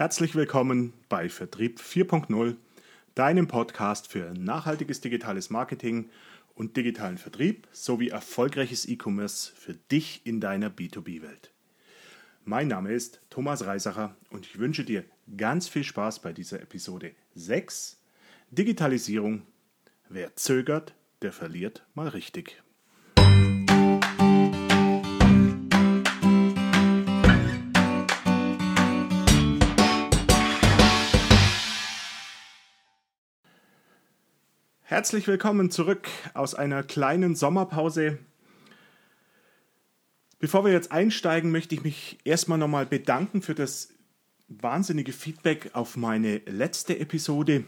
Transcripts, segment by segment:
Herzlich willkommen bei Vertrieb 4.0, deinem Podcast für nachhaltiges digitales Marketing und digitalen Vertrieb sowie erfolgreiches E-Commerce für dich in deiner B2B-Welt. Mein Name ist Thomas Reisacher und ich wünsche dir ganz viel Spaß bei dieser Episode 6 Digitalisierung. Wer zögert, der verliert mal richtig. Herzlich willkommen zurück aus einer kleinen Sommerpause. Bevor wir jetzt einsteigen, möchte ich mich erstmal nochmal bedanken für das wahnsinnige Feedback auf meine letzte Episode.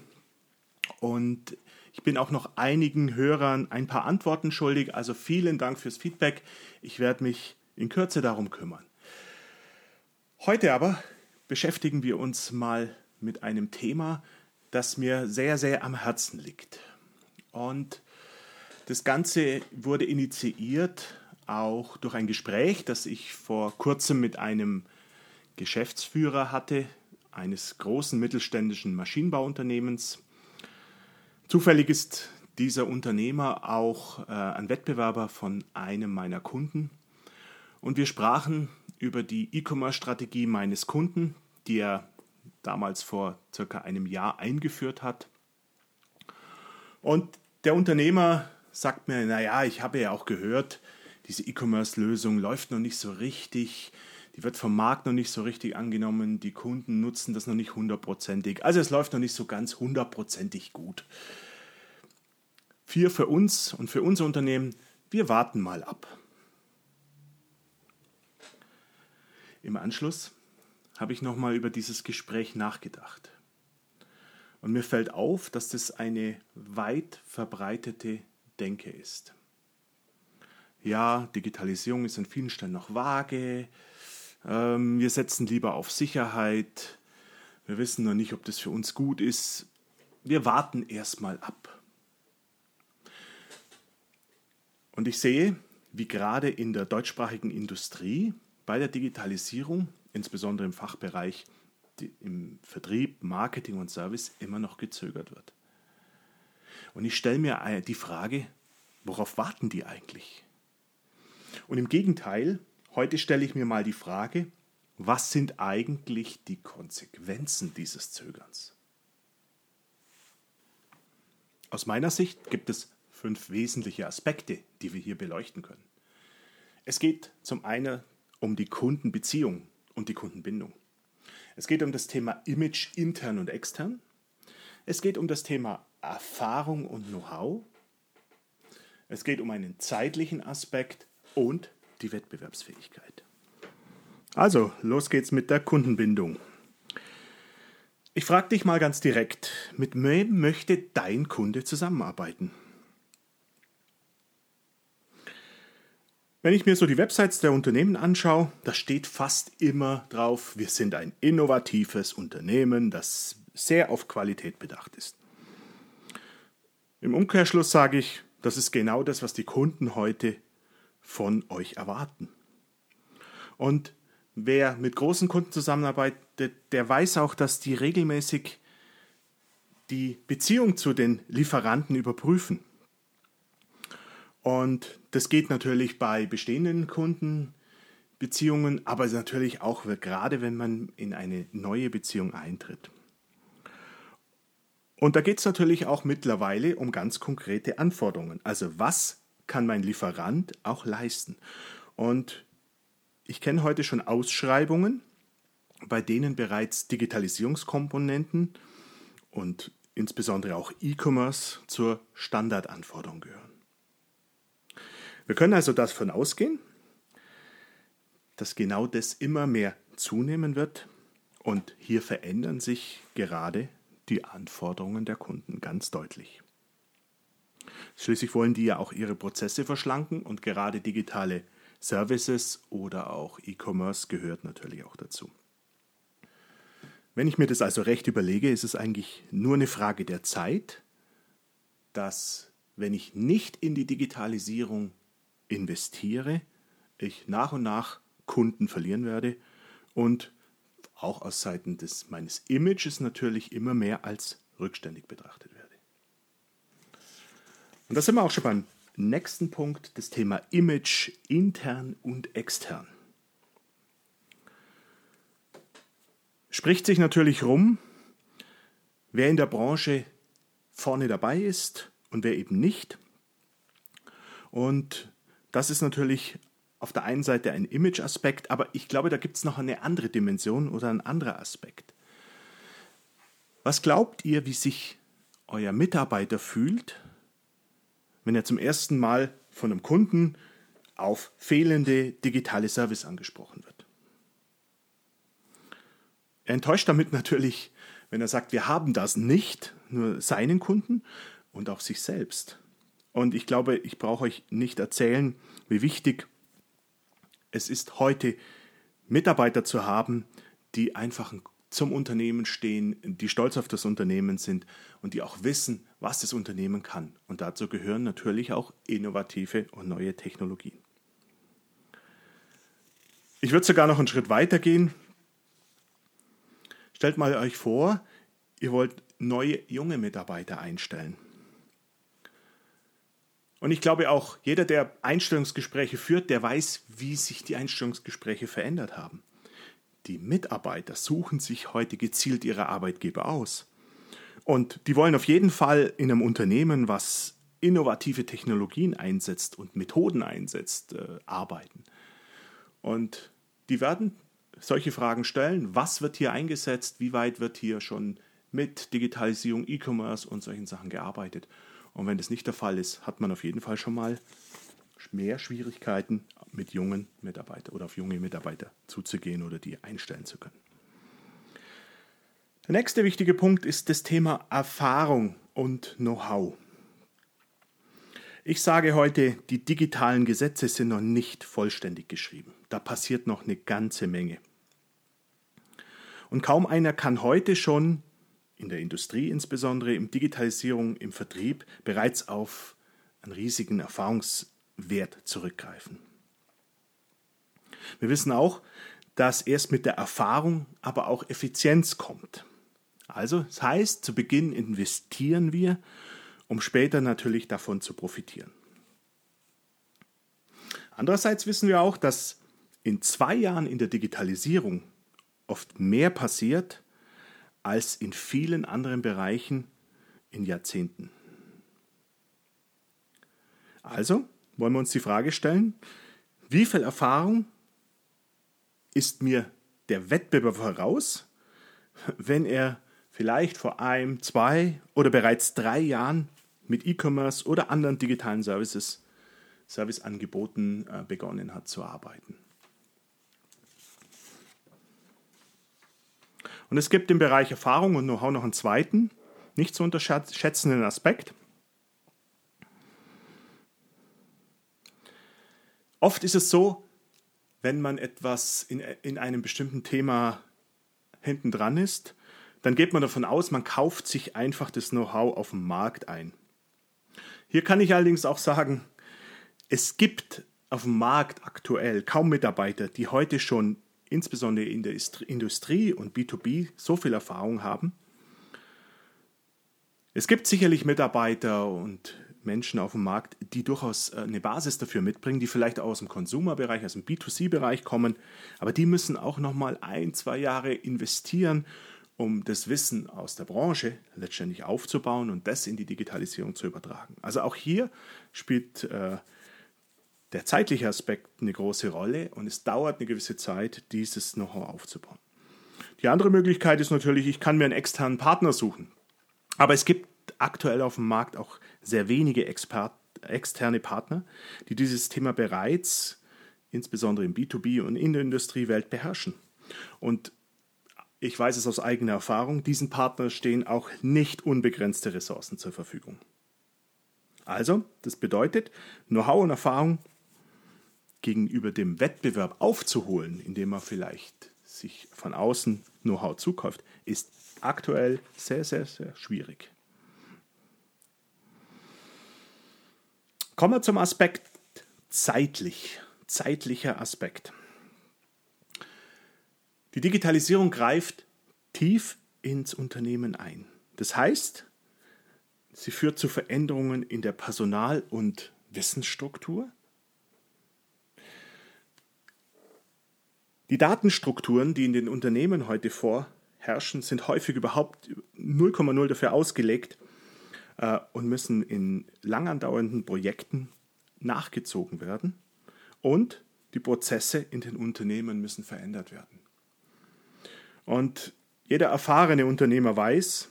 Und ich bin auch noch einigen Hörern ein paar Antworten schuldig. Also vielen Dank fürs Feedback. Ich werde mich in Kürze darum kümmern. Heute aber beschäftigen wir uns mal mit einem Thema, das mir sehr, sehr am Herzen liegt. Und das Ganze wurde initiiert auch durch ein Gespräch, das ich vor kurzem mit einem Geschäftsführer hatte, eines großen mittelständischen Maschinenbauunternehmens. Zufällig ist dieser Unternehmer auch äh, ein Wettbewerber von einem meiner Kunden. Und wir sprachen über die E-Commerce-Strategie meines Kunden, die er damals vor circa einem Jahr eingeführt hat. Und der Unternehmer sagt mir, naja, ich habe ja auch gehört, diese E-Commerce-Lösung läuft noch nicht so richtig, die wird vom Markt noch nicht so richtig angenommen, die Kunden nutzen das noch nicht hundertprozentig, also es läuft noch nicht so ganz hundertprozentig gut. Vier für uns und für unser Unternehmen, wir warten mal ab. Im Anschluss habe ich nochmal über dieses Gespräch nachgedacht. Und mir fällt auf, dass das eine weit verbreitete Denke ist. Ja, Digitalisierung ist an vielen Stellen noch vage. Ähm, wir setzen lieber auf Sicherheit. Wir wissen noch nicht, ob das für uns gut ist. Wir warten erstmal ab. Und ich sehe, wie gerade in der deutschsprachigen Industrie bei der Digitalisierung, insbesondere im Fachbereich im Vertrieb, Marketing und Service immer noch gezögert wird. Und ich stelle mir äh, die Frage, worauf warten die eigentlich? Und im Gegenteil, heute stelle ich mir mal die Frage, was sind eigentlich die Konsequenzen dieses Zögerns? Aus meiner Sicht gibt es fünf wesentliche Aspekte, die wir hier beleuchten können. Es geht zum einen um die Kundenbeziehung und die Kundenbindung. Es geht um das Thema Image intern und extern. Es geht um das Thema Erfahrung und Know-how. Es geht um einen zeitlichen Aspekt und die Wettbewerbsfähigkeit. Also, los geht's mit der Kundenbindung. Ich frage dich mal ganz direkt, mit wem möchte dein Kunde zusammenarbeiten? Wenn ich mir so die Websites der Unternehmen anschaue, da steht fast immer drauf, wir sind ein innovatives Unternehmen, das sehr auf Qualität bedacht ist. Im Umkehrschluss sage ich, das ist genau das, was die Kunden heute von euch erwarten. Und wer mit großen Kunden zusammenarbeitet, der weiß auch, dass die regelmäßig die Beziehung zu den Lieferanten überprüfen. Und das geht natürlich bei bestehenden Kundenbeziehungen, aber natürlich auch gerade, wenn man in eine neue Beziehung eintritt. Und da geht es natürlich auch mittlerweile um ganz konkrete Anforderungen. Also was kann mein Lieferant auch leisten? Und ich kenne heute schon Ausschreibungen, bei denen bereits Digitalisierungskomponenten und insbesondere auch E-Commerce zur Standardanforderung gehören. Wir können also davon ausgehen, dass genau das immer mehr zunehmen wird und hier verändern sich gerade die Anforderungen der Kunden ganz deutlich. Schließlich wollen die ja auch ihre Prozesse verschlanken und gerade digitale Services oder auch E-Commerce gehört natürlich auch dazu. Wenn ich mir das also recht überlege, ist es eigentlich nur eine Frage der Zeit, dass wenn ich nicht in die Digitalisierung investiere, ich nach und nach Kunden verlieren werde und auch aus Seiten des, meines Images natürlich immer mehr als rückständig betrachtet werde. Und da sind wir auch schon beim nächsten Punkt, das Thema Image intern und extern. Spricht sich natürlich rum, wer in der Branche vorne dabei ist und wer eben nicht. Und das ist natürlich auf der einen Seite ein Image-Aspekt, aber ich glaube, da gibt es noch eine andere Dimension oder ein anderer Aspekt. Was glaubt ihr, wie sich euer Mitarbeiter fühlt, wenn er zum ersten Mal von einem Kunden auf fehlende digitale Service angesprochen wird? Er enttäuscht damit natürlich, wenn er sagt, wir haben das nicht, nur seinen Kunden und auch sich selbst. Und ich glaube, ich brauche euch nicht erzählen, wie wichtig es ist heute, Mitarbeiter zu haben, die einfach zum Unternehmen stehen, die stolz auf das Unternehmen sind und die auch wissen, was das Unternehmen kann. Und dazu gehören natürlich auch innovative und neue Technologien. Ich würde sogar noch einen Schritt weiter gehen. Stellt mal euch vor, ihr wollt neue junge Mitarbeiter einstellen. Und ich glaube auch, jeder, der Einstellungsgespräche führt, der weiß, wie sich die Einstellungsgespräche verändert haben. Die Mitarbeiter suchen sich heute gezielt ihre Arbeitgeber aus. Und die wollen auf jeden Fall in einem Unternehmen, was innovative Technologien einsetzt und Methoden einsetzt, äh, arbeiten. Und die werden solche Fragen stellen. Was wird hier eingesetzt? Wie weit wird hier schon mit Digitalisierung, E-Commerce und solchen Sachen gearbeitet? Und wenn das nicht der Fall ist, hat man auf jeden Fall schon mal mehr Schwierigkeiten, mit jungen Mitarbeitern oder auf junge Mitarbeiter zuzugehen oder die einstellen zu können. Der nächste wichtige Punkt ist das Thema Erfahrung und Know-how. Ich sage heute, die digitalen Gesetze sind noch nicht vollständig geschrieben. Da passiert noch eine ganze Menge. Und kaum einer kann heute schon in der Industrie insbesondere, in Digitalisierung, im Vertrieb bereits auf einen riesigen Erfahrungswert zurückgreifen. Wir wissen auch, dass erst mit der Erfahrung aber auch Effizienz kommt. Also, das heißt, zu Beginn investieren wir, um später natürlich davon zu profitieren. Andererseits wissen wir auch, dass in zwei Jahren in der Digitalisierung oft mehr passiert, als in vielen anderen Bereichen in Jahrzehnten. Also wollen wir uns die Frage stellen, wie viel Erfahrung ist mir der Wettbewerb voraus, wenn er vielleicht vor einem, zwei oder bereits drei Jahren mit E-Commerce oder anderen digitalen Services, Serviceangeboten äh, begonnen hat zu arbeiten. Und es gibt im Bereich Erfahrung und Know-how noch einen zweiten, nicht zu unterschätzenden Aspekt. Oft ist es so, wenn man etwas in, in einem bestimmten Thema hinten dran ist, dann geht man davon aus, man kauft sich einfach das Know-how auf dem Markt ein. Hier kann ich allerdings auch sagen, es gibt auf dem Markt aktuell kaum Mitarbeiter, die heute schon insbesondere in der Industrie und B2B so viel Erfahrung haben. Es gibt sicherlich Mitarbeiter und Menschen auf dem Markt, die durchaus äh, eine Basis dafür mitbringen, die vielleicht aus dem Konsumerbereich, aus dem B2C-Bereich kommen, aber die müssen auch noch mal ein, zwei Jahre investieren, um das Wissen aus der Branche letztendlich aufzubauen und das in die Digitalisierung zu übertragen. Also auch hier spielt äh, der zeitliche Aspekt eine große Rolle und es dauert eine gewisse Zeit, dieses Know-how aufzubauen. Die andere Möglichkeit ist natürlich, ich kann mir einen externen Partner suchen. Aber es gibt aktuell auf dem Markt auch sehr wenige Expert, externe Partner, die dieses Thema bereits, insbesondere im B2B und in der Industriewelt, beherrschen. Und ich weiß es aus eigener Erfahrung, diesen Partnern stehen auch nicht unbegrenzte Ressourcen zur Verfügung. Also, das bedeutet, Know-how und Erfahrung gegenüber dem Wettbewerb aufzuholen, indem man vielleicht sich von außen Know-how zukauft, ist aktuell sehr, sehr, sehr schwierig. Kommen wir zum Aspekt zeitlich, zeitlicher Aspekt. Die Digitalisierung greift tief ins Unternehmen ein. Das heißt, sie führt zu Veränderungen in der Personal- und Wissensstruktur. Die Datenstrukturen, die in den Unternehmen heute vorherrschen, sind häufig überhaupt 0,0 dafür ausgelegt äh, und müssen in lang andauernden Projekten nachgezogen werden. Und die Prozesse in den Unternehmen müssen verändert werden. Und jeder erfahrene Unternehmer weiß,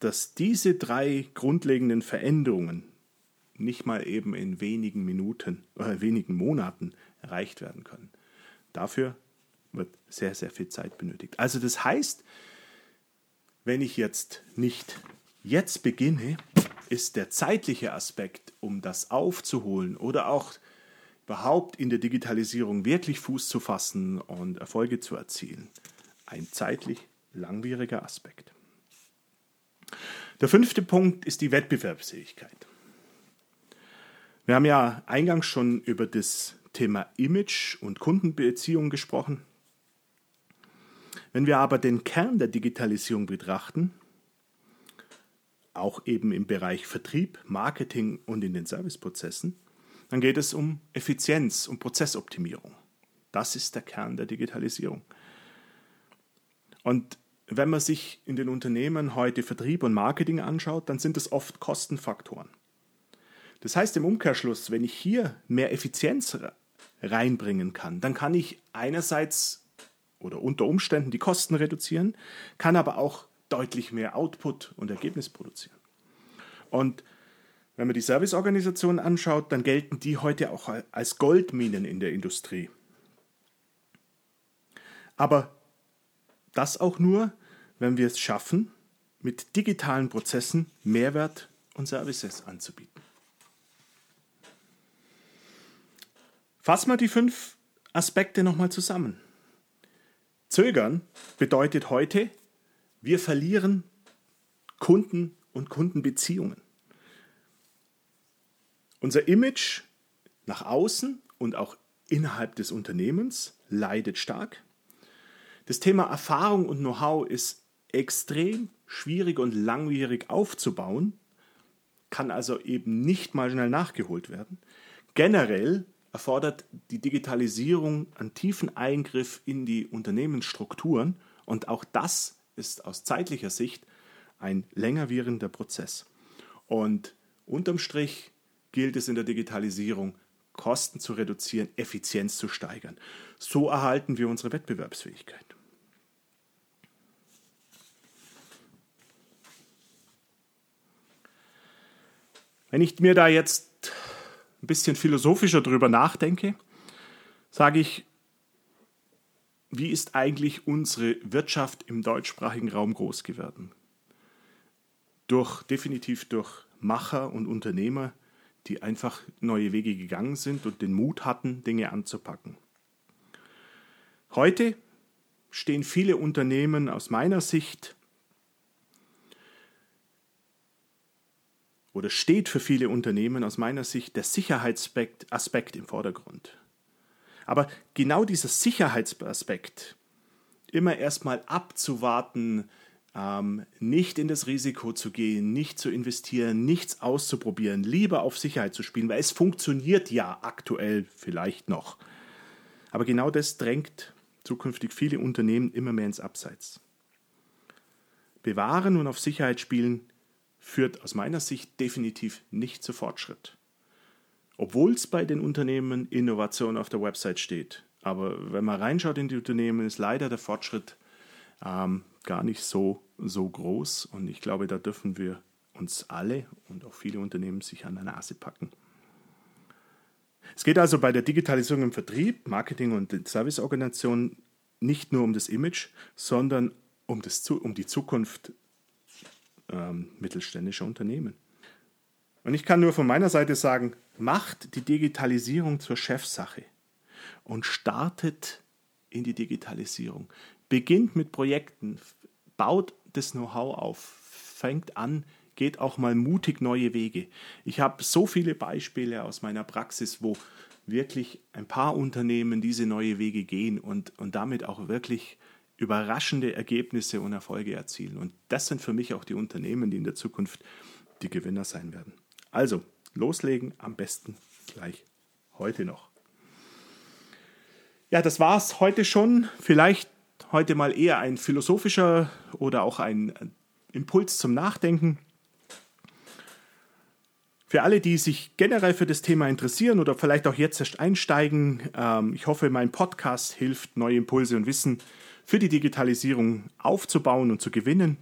dass diese drei grundlegenden Veränderungen nicht mal eben in wenigen Minuten oder wenigen Monaten erreicht werden können. Dafür wird sehr, sehr viel Zeit benötigt. Also das heißt, wenn ich jetzt nicht jetzt beginne, ist der zeitliche Aspekt, um das aufzuholen oder auch überhaupt in der Digitalisierung wirklich Fuß zu fassen und Erfolge zu erzielen, ein zeitlich langwieriger Aspekt. Der fünfte Punkt ist die Wettbewerbsfähigkeit. Wir haben ja eingangs schon über das Thema Image und Kundenbeziehung gesprochen. Wenn wir aber den Kern der Digitalisierung betrachten, auch eben im Bereich Vertrieb, Marketing und in den Serviceprozessen, dann geht es um Effizienz und Prozessoptimierung. Das ist der Kern der Digitalisierung. Und wenn man sich in den Unternehmen heute Vertrieb und Marketing anschaut, dann sind es oft Kostenfaktoren. Das heißt im Umkehrschluss, wenn ich hier mehr Effizienz reinbringen kann, dann kann ich einerseits oder unter Umständen die Kosten reduzieren, kann aber auch deutlich mehr Output und Ergebnis produzieren. Und wenn man die Serviceorganisationen anschaut, dann gelten die heute auch als Goldminen in der Industrie. Aber das auch nur, wenn wir es schaffen, mit digitalen Prozessen Mehrwert und Services anzubieten. Fassen wir die fünf Aspekte nochmal zusammen. Zögern bedeutet heute, wir verlieren Kunden und Kundenbeziehungen. Unser Image nach außen und auch innerhalb des Unternehmens leidet stark. Das Thema Erfahrung und Know-how ist extrem schwierig und langwierig aufzubauen, kann also eben nicht mal schnell nachgeholt werden. Generell erfordert die Digitalisierung einen tiefen Eingriff in die Unternehmensstrukturen und auch das ist aus zeitlicher Sicht ein länger währender Prozess. Und unterm Strich gilt es in der Digitalisierung, Kosten zu reduzieren, Effizienz zu steigern. So erhalten wir unsere Wettbewerbsfähigkeit. Wenn ich mir da jetzt ein bisschen philosophischer drüber nachdenke, sage ich, wie ist eigentlich unsere Wirtschaft im deutschsprachigen Raum groß geworden? Durch, definitiv durch Macher und Unternehmer, die einfach neue Wege gegangen sind und den Mut hatten, Dinge anzupacken. Heute stehen viele Unternehmen aus meiner Sicht oder steht für viele Unternehmen aus meiner Sicht der Sicherheitsaspekt im Vordergrund. Aber genau dieser Sicherheitsaspekt, immer erstmal abzuwarten, ähm, nicht in das Risiko zu gehen, nicht zu investieren, nichts auszuprobieren, lieber auf Sicherheit zu spielen, weil es funktioniert ja aktuell vielleicht noch. Aber genau das drängt zukünftig viele Unternehmen immer mehr ins Abseits. Bewahren und auf Sicherheit spielen führt aus meiner Sicht definitiv nicht zu Fortschritt. Obwohl es bei den Unternehmen Innovation auf der Website steht. Aber wenn man reinschaut in die Unternehmen, ist leider der Fortschritt ähm, gar nicht so, so groß. Und ich glaube, da dürfen wir uns alle und auch viele Unternehmen sich an der Nase packen. Es geht also bei der Digitalisierung im Vertrieb, Marketing und Serviceorganisation nicht nur um das Image, sondern um, das, um die Zukunft ähm, mittelständischer Unternehmen. Und ich kann nur von meiner Seite sagen, macht die Digitalisierung zur Chefsache und startet in die Digitalisierung. Beginnt mit Projekten, baut das Know-how auf, fängt an, geht auch mal mutig neue Wege. Ich habe so viele Beispiele aus meiner Praxis, wo wirklich ein paar Unternehmen diese neue Wege gehen und, und damit auch wirklich überraschende Ergebnisse und Erfolge erzielen. Und das sind für mich auch die Unternehmen, die in der Zukunft die Gewinner sein werden. Also, loslegen, am besten gleich heute noch. Ja, das war es heute schon. Vielleicht heute mal eher ein philosophischer oder auch ein Impuls zum Nachdenken. Für alle, die sich generell für das Thema interessieren oder vielleicht auch jetzt erst einsteigen, ähm, ich hoffe, mein Podcast hilft, neue Impulse und Wissen für die Digitalisierung aufzubauen und zu gewinnen.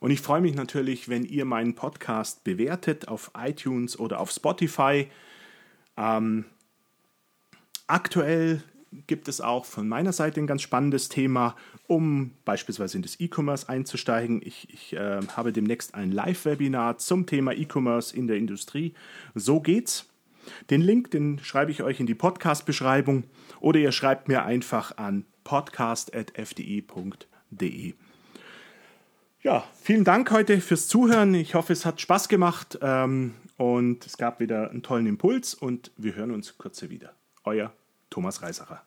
Und ich freue mich natürlich, wenn ihr meinen Podcast bewertet auf iTunes oder auf Spotify. Ähm, aktuell gibt es auch von meiner Seite ein ganz spannendes Thema, um beispielsweise in das E-Commerce einzusteigen. Ich, ich äh, habe demnächst ein Live-Webinar zum Thema E-Commerce in der Industrie. So geht's. Den Link, den schreibe ich euch in die Podcast-Beschreibung oder ihr schreibt mir einfach an podcast.fdi.de. Ja, vielen Dank heute fürs Zuhören. Ich hoffe, es hat Spaß gemacht ähm, und es gab wieder einen tollen Impuls und wir hören uns kurz wieder. Euer Thomas Reisacher.